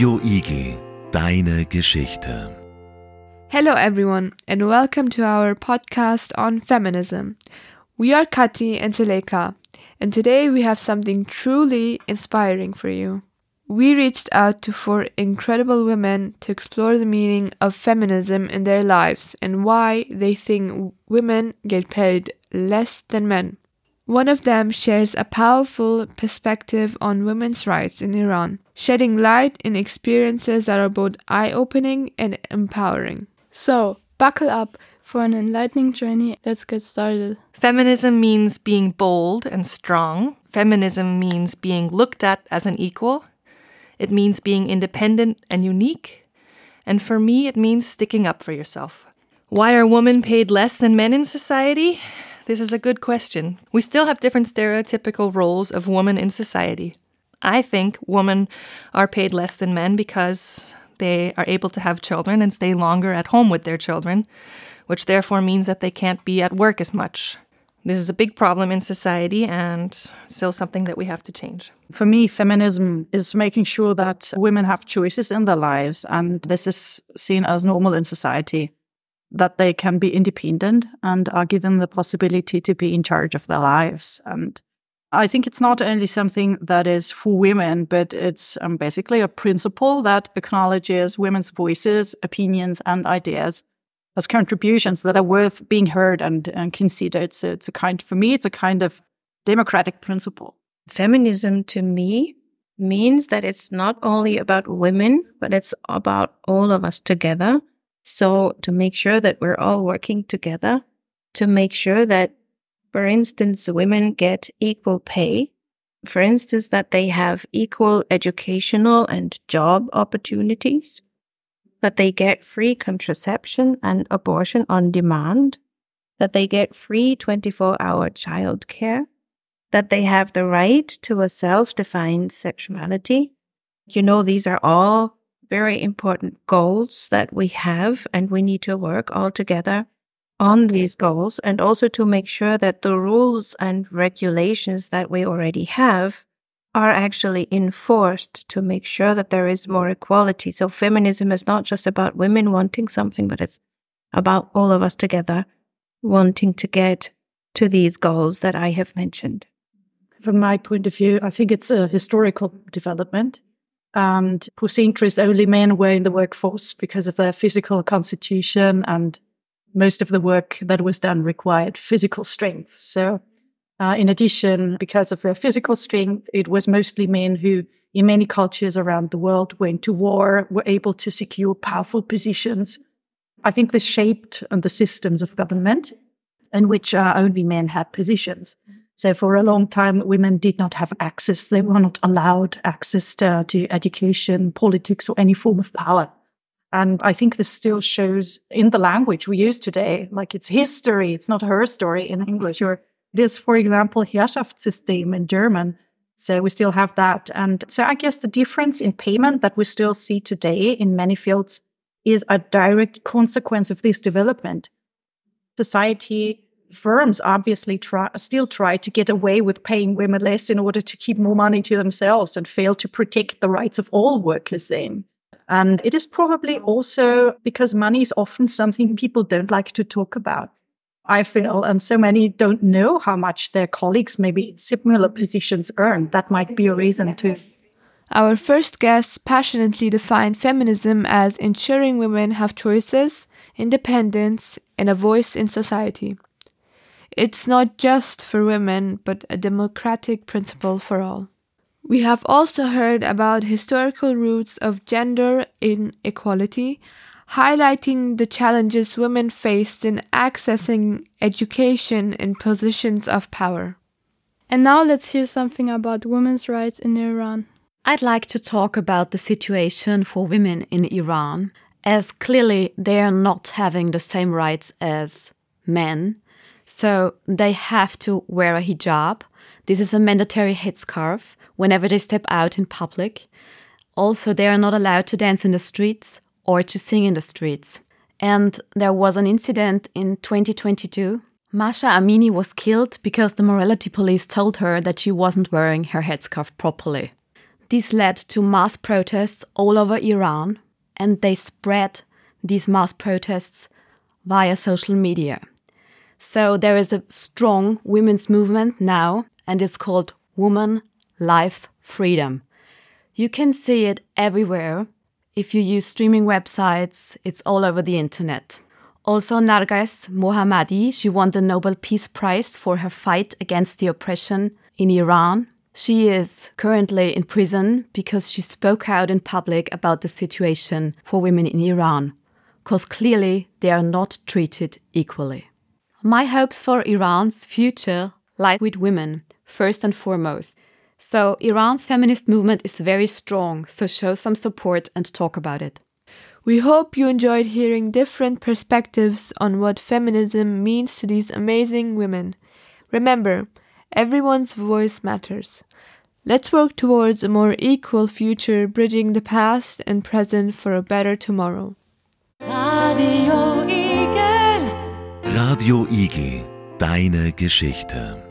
Radio Igel, deine Geschichte. Hello, everyone, and welcome to our podcast on feminism. We are Kathi and Zileka, and today we have something truly inspiring for you. We reached out to four incredible women to explore the meaning of feminism in their lives and why they think women get paid less than men. One of them shares a powerful perspective on women's rights in Iran, shedding light in experiences that are both eye opening and empowering. So, buckle up for an enlightening journey. Let's get started. Feminism means being bold and strong. Feminism means being looked at as an equal. It means being independent and unique. And for me, it means sticking up for yourself. Why are women paid less than men in society? This is a good question. We still have different stereotypical roles of women in society. I think women are paid less than men because they are able to have children and stay longer at home with their children, which therefore means that they can't be at work as much. This is a big problem in society and still something that we have to change. For me, feminism is making sure that women have choices in their lives, and this is seen as normal in society that they can be independent and are given the possibility to be in charge of their lives. And I think it's not only something that is for women, but it's um, basically a principle that acknowledges women's voices, opinions, and ideas as contributions that are worth being heard and, and considered. So it's a kind, for me, it's a kind of democratic principle. Feminism to me means that it's not only about women, but it's about all of us together so to make sure that we're all working together, to make sure that, for instance, women get equal pay, for instance, that they have equal educational and job opportunities, that they get free contraception and abortion on demand, that they get free 24 hour childcare, that they have the right to a self defined sexuality. You know, these are all very important goals that we have, and we need to work all together on these goals and also to make sure that the rules and regulations that we already have are actually enforced to make sure that there is more equality. So feminism is not just about women wanting something, but it's about all of us together wanting to get to these goals that I have mentioned. From my point of view, I think it's a historical development and whose interest only men were in the workforce because of their physical constitution and most of the work that was done required physical strength. So, uh, in addition, because of their physical strength, it was mostly men who, in many cultures around the world, went to war, were able to secure powerful positions. I think this shaped the systems of government in which uh, only men had positions. So for a long time, women did not have access. They were not allowed access to, to education, politics, or any form of power. And I think this still shows in the language we use today, like it's history. It's not her story in English. Or it is, for example, Herrschaftssystem in German. So we still have that. And so I guess the difference in payment that we still see today in many fields is a direct consequence of this development. Society firms obviously try, still try to get away with paying women less in order to keep more money to themselves and fail to protect the rights of all workers then. And it is probably also because money is often something people don't like to talk about. I feel, and so many don't know how much their colleagues, maybe in similar positions, earn. That might be a reason too. Our first guests passionately defined feminism as ensuring women have choices, independence, and a voice in society. It's not just for women, but a democratic principle for all. We have also heard about historical roots of gender inequality, highlighting the challenges women faced in accessing education and positions of power. And now let's hear something about women's rights in Iran. I'd like to talk about the situation for women in Iran, as clearly they are not having the same rights as men so they have to wear a hijab. This is a mandatory headscarf whenever they step out in public. Also, they are not allowed to dance in the streets or to sing in the streets. And there was an incident in 2022. Masha Amini was killed because the morality police told her that she wasn't wearing her headscarf properly. This led to mass protests all over Iran, and they spread these mass protests via social media. So there is a strong women's movement now, and it's called Woman Life Freedom. You can see it everywhere. If you use streaming websites, it's all over the internet. Also, Narges Mohammadi, she won the Nobel Peace Prize for her fight against the oppression in Iran. She is currently in prison because she spoke out in public about the situation for women in Iran, because clearly they are not treated equally. My hopes for Iran's future lie with women, first and foremost. So, Iran's feminist movement is very strong, so show some support and talk about it. We hope you enjoyed hearing different perspectives on what feminism means to these amazing women. Remember, everyone's voice matters. Let's work towards a more equal future, bridging the past and present for a better tomorrow. Radio Igel, deine Geschichte.